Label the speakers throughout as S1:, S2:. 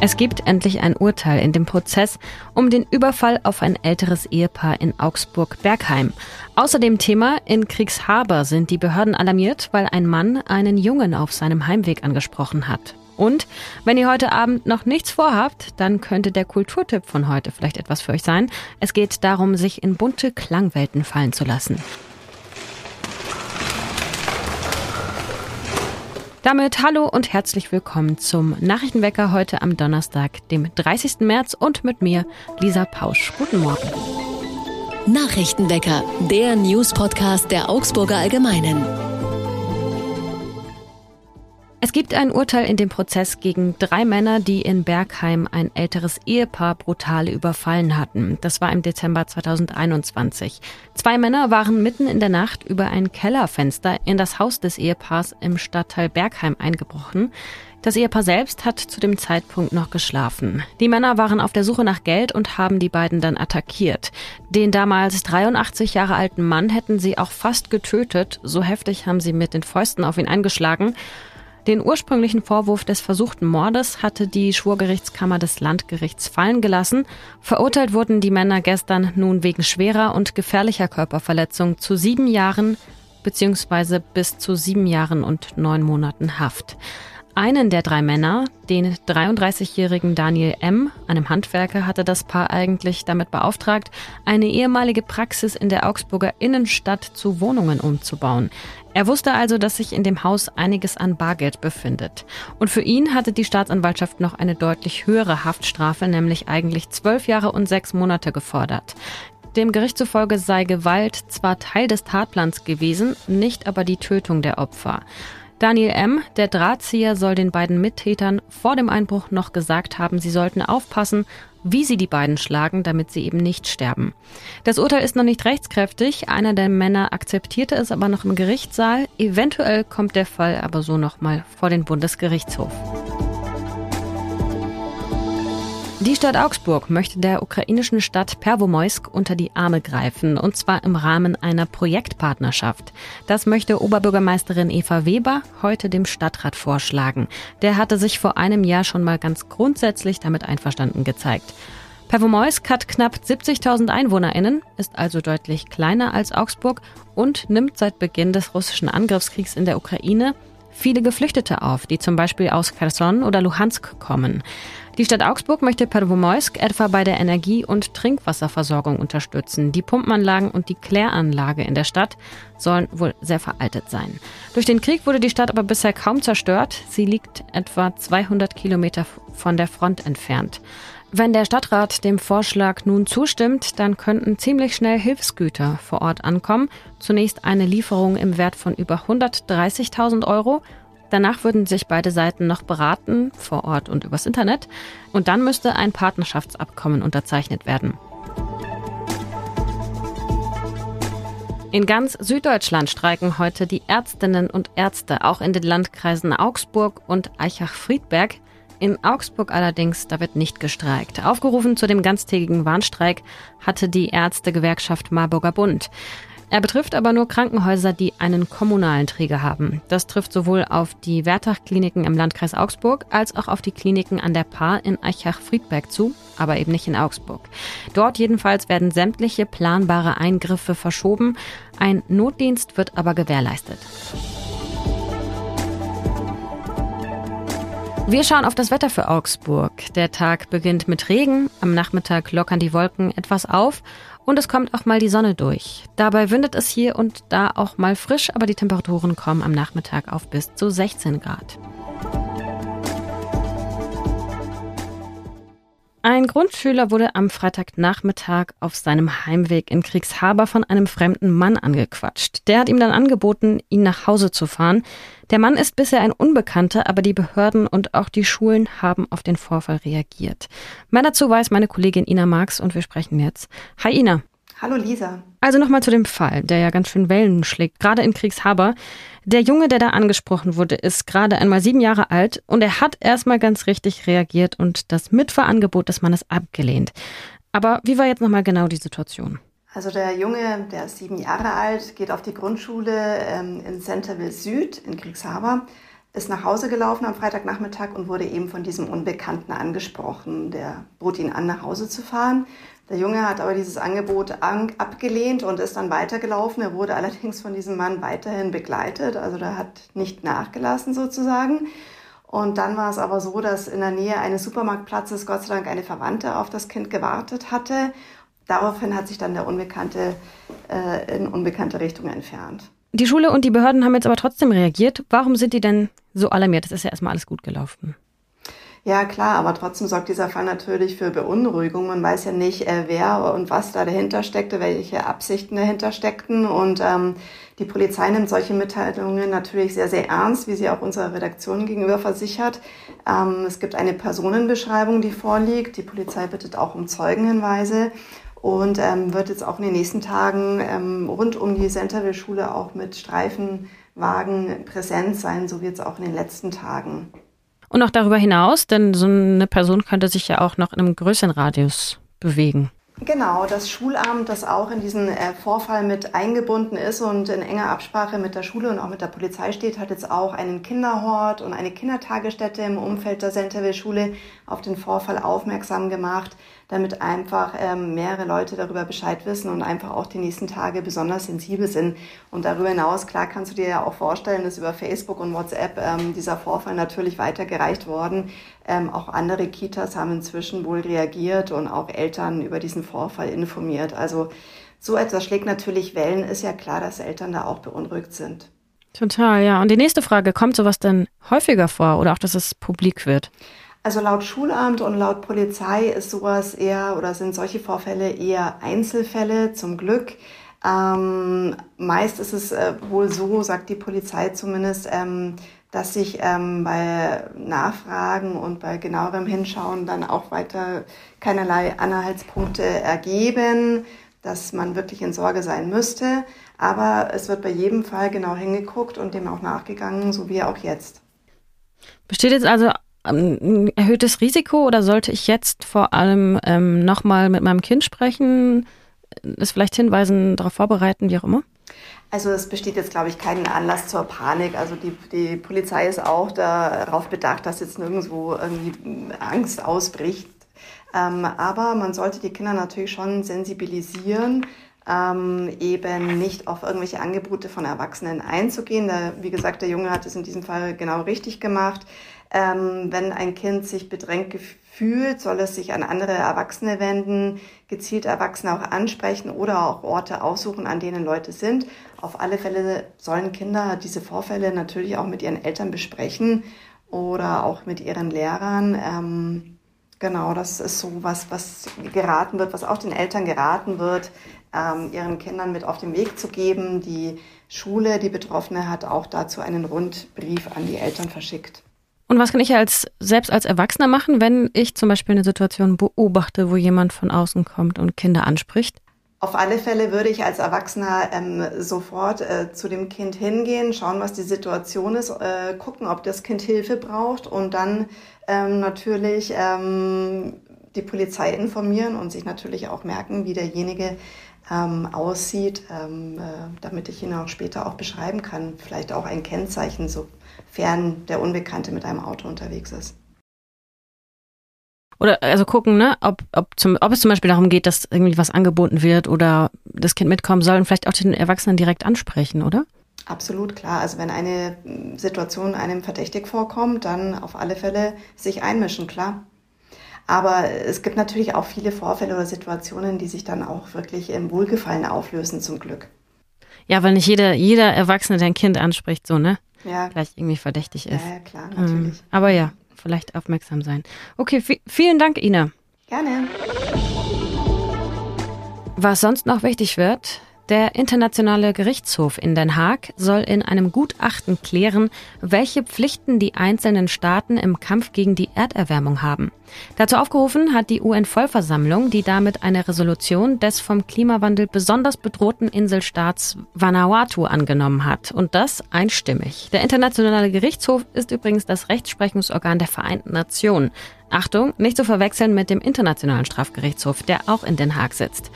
S1: Es gibt endlich ein Urteil in dem Prozess um den Überfall auf ein älteres Ehepaar in Augsburg-Bergheim. Außerdem Thema, in Kriegshaber sind die Behörden alarmiert, weil ein Mann einen Jungen auf seinem Heimweg angesprochen hat. Und wenn ihr heute Abend noch nichts vorhabt, dann könnte der Kulturtipp von heute vielleicht etwas für euch sein. Es geht darum, sich in bunte Klangwelten fallen zu lassen. Damit hallo und herzlich willkommen zum Nachrichtenwecker heute am Donnerstag, dem 30. März und mit mir, Lisa Pausch. Guten Morgen.
S2: Nachrichtenwecker, der News-Podcast der Augsburger Allgemeinen.
S1: Es gibt ein Urteil in dem Prozess gegen drei Männer, die in Bergheim ein älteres Ehepaar brutal überfallen hatten. Das war im Dezember 2021. Zwei Männer waren mitten in der Nacht über ein Kellerfenster in das Haus des Ehepaars im Stadtteil Bergheim eingebrochen. Das Ehepaar selbst hat zu dem Zeitpunkt noch geschlafen. Die Männer waren auf der Suche nach Geld und haben die beiden dann attackiert. Den damals 83 Jahre alten Mann hätten sie auch fast getötet. So heftig haben sie mit den Fäusten auf ihn eingeschlagen. Den ursprünglichen Vorwurf des versuchten Mordes hatte die Schwurgerichtskammer des Landgerichts fallen gelassen. Verurteilt wurden die Männer gestern nun wegen schwerer und gefährlicher Körperverletzung zu sieben Jahren bzw. bis zu sieben Jahren und neun Monaten Haft. Einen der drei Männer, den 33-jährigen Daniel M., einem Handwerker, hatte das Paar eigentlich damit beauftragt, eine ehemalige Praxis in der Augsburger Innenstadt zu Wohnungen umzubauen. Er wusste also, dass sich in dem Haus einiges an Bargeld befindet. Und für ihn hatte die Staatsanwaltschaft noch eine deutlich höhere Haftstrafe, nämlich eigentlich zwölf Jahre und sechs Monate gefordert. Dem Gericht zufolge sei Gewalt zwar Teil des Tatplans gewesen, nicht aber die Tötung der Opfer. Daniel M., der Drahtzieher, soll den beiden Mittätern vor dem Einbruch noch gesagt haben, sie sollten aufpassen, wie sie die beiden schlagen, damit sie eben nicht sterben. Das Urteil ist noch nicht rechtskräftig. Einer der Männer akzeptierte es aber noch im Gerichtssaal. Eventuell kommt der Fall aber so nochmal vor den Bundesgerichtshof. Die Stadt Augsburg möchte der ukrainischen Stadt Pervomoisk unter die Arme greifen, und zwar im Rahmen einer Projektpartnerschaft. Das möchte Oberbürgermeisterin Eva Weber heute dem Stadtrat vorschlagen. Der hatte sich vor einem Jahr schon mal ganz grundsätzlich damit einverstanden gezeigt. Pervomoisk hat knapp 70.000 EinwohnerInnen, ist also deutlich kleiner als Augsburg und nimmt seit Beginn des russischen Angriffskriegs in der Ukraine viele Geflüchtete auf, die zum Beispiel aus Kherson oder Luhansk kommen. Die Stadt Augsburg möchte Pervomoisk etwa bei der Energie- und Trinkwasserversorgung unterstützen. Die Pumpenanlagen und die Kläranlage in der Stadt sollen wohl sehr veraltet sein. Durch den Krieg wurde die Stadt aber bisher kaum zerstört. Sie liegt etwa 200 Kilometer von der Front entfernt. Wenn der Stadtrat dem Vorschlag nun zustimmt, dann könnten ziemlich schnell Hilfsgüter vor Ort ankommen. Zunächst eine Lieferung im Wert von über 130.000 Euro Danach würden sich beide Seiten noch beraten, vor Ort und übers Internet. Und dann müsste ein Partnerschaftsabkommen unterzeichnet werden. In ganz Süddeutschland streiken heute die Ärztinnen und Ärzte, auch in den Landkreisen Augsburg und Eichach-Friedberg. In Augsburg allerdings, da wird nicht gestreikt. Aufgerufen zu dem ganztägigen Warnstreik hatte die Ärztegewerkschaft Marburger Bund. Er betrifft aber nur Krankenhäuser, die einen kommunalen Träger haben. Das trifft sowohl auf die Wertach-Kliniken im Landkreis Augsburg als auch auf die Kliniken an der Paar in Eichach-Friedberg zu, aber eben nicht in Augsburg. Dort jedenfalls werden sämtliche planbare Eingriffe verschoben. Ein Notdienst wird aber gewährleistet. Wir schauen auf das Wetter für Augsburg. Der Tag beginnt mit Regen, am Nachmittag lockern die Wolken etwas auf und es kommt auch mal die Sonne durch. Dabei windet es hier und da auch mal frisch, aber die Temperaturen kommen am Nachmittag auf bis zu 16 Grad. Ein Grundschüler wurde am Freitagnachmittag auf seinem Heimweg in Kriegshaber von einem fremden Mann angequatscht. Der hat ihm dann angeboten, ihn nach Hause zu fahren. Der Mann ist bisher ein Unbekannter, aber die Behörden und auch die Schulen haben auf den Vorfall reagiert. Mehr dazu weiß meine Kollegin Ina Marx und wir sprechen jetzt. Hi Ina.
S3: Hallo Lisa.
S1: Also nochmal zu dem Fall, der ja ganz schön Wellen schlägt, gerade in Kriegshaber. Der Junge, der da angesprochen wurde, ist gerade einmal sieben Jahre alt und er hat erstmal ganz richtig reagiert und das Mitfahrangebot des Mannes abgelehnt. Aber wie war jetzt nochmal genau die Situation?
S3: Also der Junge, der ist sieben Jahre alt, geht auf die Grundschule ähm, in Centerville Süd in Kriegshaber ist nach Hause gelaufen am Freitagnachmittag und wurde eben von diesem Unbekannten angesprochen. Der bot ihn an, nach Hause zu fahren. Der Junge hat aber dieses Angebot abgelehnt und ist dann weitergelaufen. Er wurde allerdings von diesem Mann weiterhin begleitet, also der hat nicht nachgelassen sozusagen. Und dann war es aber so, dass in der Nähe eines Supermarktplatzes Gott sei Dank eine Verwandte auf das Kind gewartet hatte. Daraufhin hat sich dann der Unbekannte äh, in unbekannte Richtung entfernt.
S1: Die Schule und die Behörden haben jetzt aber trotzdem reagiert. Warum sind die denn so alarmiert? Das ist ja erstmal alles gut gelaufen.
S3: Ja, klar, aber trotzdem sorgt dieser Fall natürlich für Beunruhigung. Man weiß ja nicht, äh, wer und was da dahinter steckte, welche Absichten dahinter steckten. Und ähm, die Polizei nimmt solche Mitteilungen natürlich sehr, sehr ernst, wie sie auch unserer Redaktion gegenüber versichert. Ähm, es gibt eine Personenbeschreibung, die vorliegt. Die Polizei bittet auch um Zeugenhinweise und ähm, wird jetzt auch in den nächsten Tagen ähm, rund um die Centerville-Schule auch mit Streifenwagen präsent sein, so wie jetzt auch in den letzten Tagen.
S1: Und auch darüber hinaus, denn so eine Person könnte sich ja auch noch in einem größeren Radius bewegen.
S3: Genau, das Schulamt, das auch in diesen äh, Vorfall mit eingebunden ist und in enger Absprache mit der Schule und auch mit der Polizei steht, hat jetzt auch einen Kinderhort und eine Kindertagesstätte im Umfeld der Centerville-Schule auf den Vorfall aufmerksam gemacht damit einfach ähm, mehrere Leute darüber Bescheid wissen und einfach auch die nächsten Tage besonders sensibel sind. Und darüber hinaus, klar kannst du dir ja auch vorstellen, dass über Facebook und WhatsApp ähm, dieser Vorfall natürlich weitergereicht worden. Ähm, auch andere Kitas haben inzwischen wohl reagiert und auch Eltern über diesen Vorfall informiert. Also so etwas schlägt natürlich Wellen, ist ja klar, dass Eltern da auch beunruhigt sind.
S1: Total, ja. Und die nächste Frage, kommt sowas denn häufiger vor oder auch, dass es publik wird?
S3: Also laut Schulamt und laut Polizei ist sowas eher oder sind solche Vorfälle eher Einzelfälle zum Glück. Ähm, meist ist es äh, wohl so, sagt die Polizei zumindest, ähm, dass sich ähm, bei Nachfragen und bei genauerem Hinschauen dann auch weiter keinerlei Anhaltspunkte ergeben, dass man wirklich in Sorge sein müsste. Aber es wird bei jedem Fall genau hingeguckt und dem auch nachgegangen, so wie auch jetzt.
S1: Besteht jetzt also ein ähm, erhöhtes Risiko oder sollte ich jetzt vor allem ähm, nochmal mit meinem Kind sprechen, es vielleicht hinweisen, darauf vorbereiten, wie auch immer?
S3: Also es besteht jetzt, glaube ich, keinen Anlass zur Panik. Also die, die Polizei ist auch darauf bedacht, dass jetzt nirgendwo irgendwie Angst ausbricht. Ähm, aber man sollte die Kinder natürlich schon sensibilisieren, ähm, eben nicht auf irgendwelche Angebote von Erwachsenen einzugehen. Da, wie gesagt, der Junge hat es in diesem Fall genau richtig gemacht. Ähm, wenn ein Kind sich bedrängt fühlt, soll es sich an andere Erwachsene wenden, gezielt Erwachsene auch ansprechen oder auch Orte aussuchen, an denen Leute sind. Auf alle Fälle sollen Kinder diese Vorfälle natürlich auch mit ihren Eltern besprechen oder auch mit ihren Lehrern. Ähm, genau, das ist so was, was geraten wird, was auch den Eltern geraten wird, ähm, ihren Kindern mit auf den Weg zu geben. Die Schule, die Betroffene, hat auch dazu einen Rundbrief an die Eltern verschickt.
S1: Und was kann ich als selbst als Erwachsener machen, wenn ich zum Beispiel eine Situation beobachte, wo jemand von außen kommt und Kinder anspricht?
S3: Auf alle Fälle würde ich als Erwachsener ähm, sofort äh, zu dem Kind hingehen, schauen, was die Situation ist, äh, gucken, ob das Kind Hilfe braucht und dann ähm, natürlich ähm, die Polizei informieren und sich natürlich auch merken, wie derjenige ähm, aussieht, ähm, äh, damit ich ihn auch später auch beschreiben kann. Vielleicht auch ein Kennzeichen, sofern der Unbekannte mit einem Auto unterwegs ist.
S1: Oder also gucken, ne, ob, ob, zum, ob es zum Beispiel darum geht, dass irgendwie was angeboten wird oder das Kind mitkommen soll und vielleicht auch den Erwachsenen direkt ansprechen, oder?
S3: Absolut klar. Also wenn eine Situation einem verdächtig vorkommt, dann auf alle Fälle sich einmischen, klar. Aber es gibt natürlich auch viele Vorfälle oder Situationen, die sich dann auch wirklich im Wohlgefallen auflösen, zum Glück.
S1: Ja, weil nicht jeder, jeder Erwachsene dein Kind anspricht, so, ne?
S3: Ja.
S1: Gleich irgendwie verdächtig ist.
S3: Ja, klar, natürlich.
S1: Ähm, aber ja, vielleicht aufmerksam sein. Okay, vielen Dank, Ina.
S3: Gerne.
S1: Was sonst noch wichtig wird, der Internationale Gerichtshof in Den Haag soll in einem Gutachten klären, welche Pflichten die einzelnen Staaten im Kampf gegen die Erderwärmung haben. Dazu aufgerufen hat die UN-Vollversammlung, die damit eine Resolution des vom Klimawandel besonders bedrohten Inselstaats Vanuatu angenommen hat. Und das einstimmig. Der Internationale Gerichtshof ist übrigens das Rechtsprechungsorgan der Vereinten Nationen. Achtung, nicht zu verwechseln mit dem Internationalen Strafgerichtshof, der auch in Den Haag sitzt.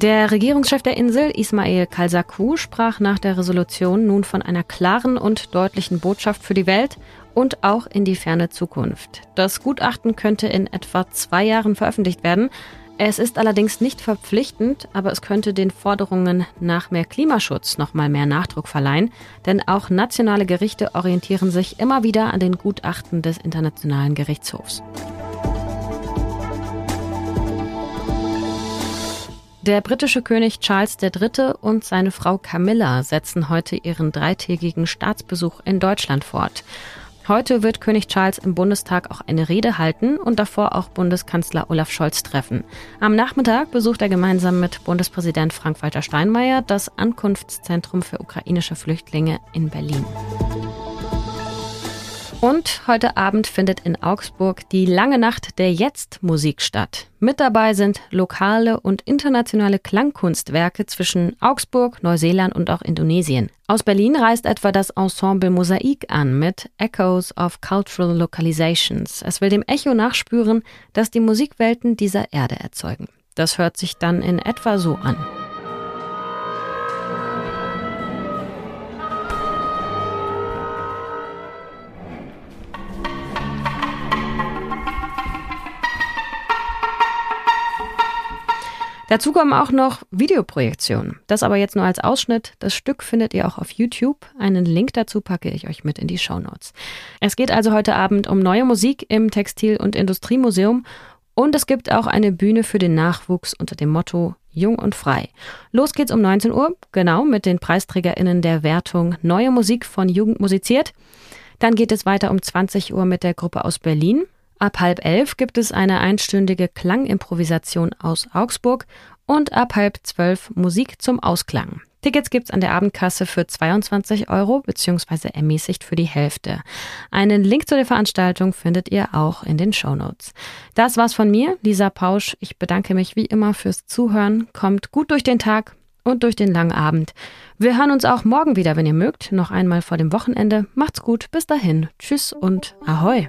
S1: Der Regierungschef der Insel, Ismail Kalsakou, sprach nach der Resolution nun von einer klaren und deutlichen Botschaft für die Welt und auch in die ferne Zukunft. Das Gutachten könnte in etwa zwei Jahren veröffentlicht werden. Es ist allerdings nicht verpflichtend, aber es könnte den Forderungen nach mehr Klimaschutz noch mal mehr Nachdruck verleihen, denn auch nationale Gerichte orientieren sich immer wieder an den Gutachten des Internationalen Gerichtshofs. Der britische König Charles III. und seine Frau Camilla setzen heute ihren dreitägigen Staatsbesuch in Deutschland fort. Heute wird König Charles im Bundestag auch eine Rede halten und davor auch Bundeskanzler Olaf Scholz treffen. Am Nachmittag besucht er gemeinsam mit Bundespräsident Frank-Walter Steinmeier das Ankunftszentrum für ukrainische Flüchtlinge in Berlin. Und heute Abend findet in Augsburg die lange Nacht der Jetzt-Musik statt. Mit dabei sind lokale und internationale Klangkunstwerke zwischen Augsburg, Neuseeland und auch Indonesien. Aus Berlin reist etwa das Ensemble Mosaik an mit Echoes of Cultural Localizations. Es will dem Echo nachspüren, das die Musikwelten dieser Erde erzeugen. Das hört sich dann in etwa so an. Dazu kommen auch noch Videoprojektionen. Das aber jetzt nur als Ausschnitt. Das Stück findet ihr auch auf YouTube. Einen Link dazu packe ich euch mit in die Show Notes. Es geht also heute Abend um neue Musik im Textil- und Industriemuseum und es gibt auch eine Bühne für den Nachwuchs unter dem Motto Jung und Frei. Los geht's um 19 Uhr, genau mit den PreisträgerInnen der Wertung Neue Musik von Jugend musiziert. Dann geht es weiter um 20 Uhr mit der Gruppe aus Berlin. Ab halb elf gibt es eine einstündige Klangimprovisation aus Augsburg und ab halb zwölf Musik zum Ausklang. Tickets gibt's an der Abendkasse für 22 Euro bzw. ermäßigt für die Hälfte. Einen Link zu der Veranstaltung findet ihr auch in den Show Notes. Das war's von mir, Lisa Pausch. Ich bedanke mich wie immer fürs Zuhören. Kommt gut durch den Tag und durch den langen Abend. Wir hören uns auch morgen wieder, wenn ihr mögt. Noch einmal vor dem Wochenende. Macht's gut. Bis dahin. Tschüss und Ahoi.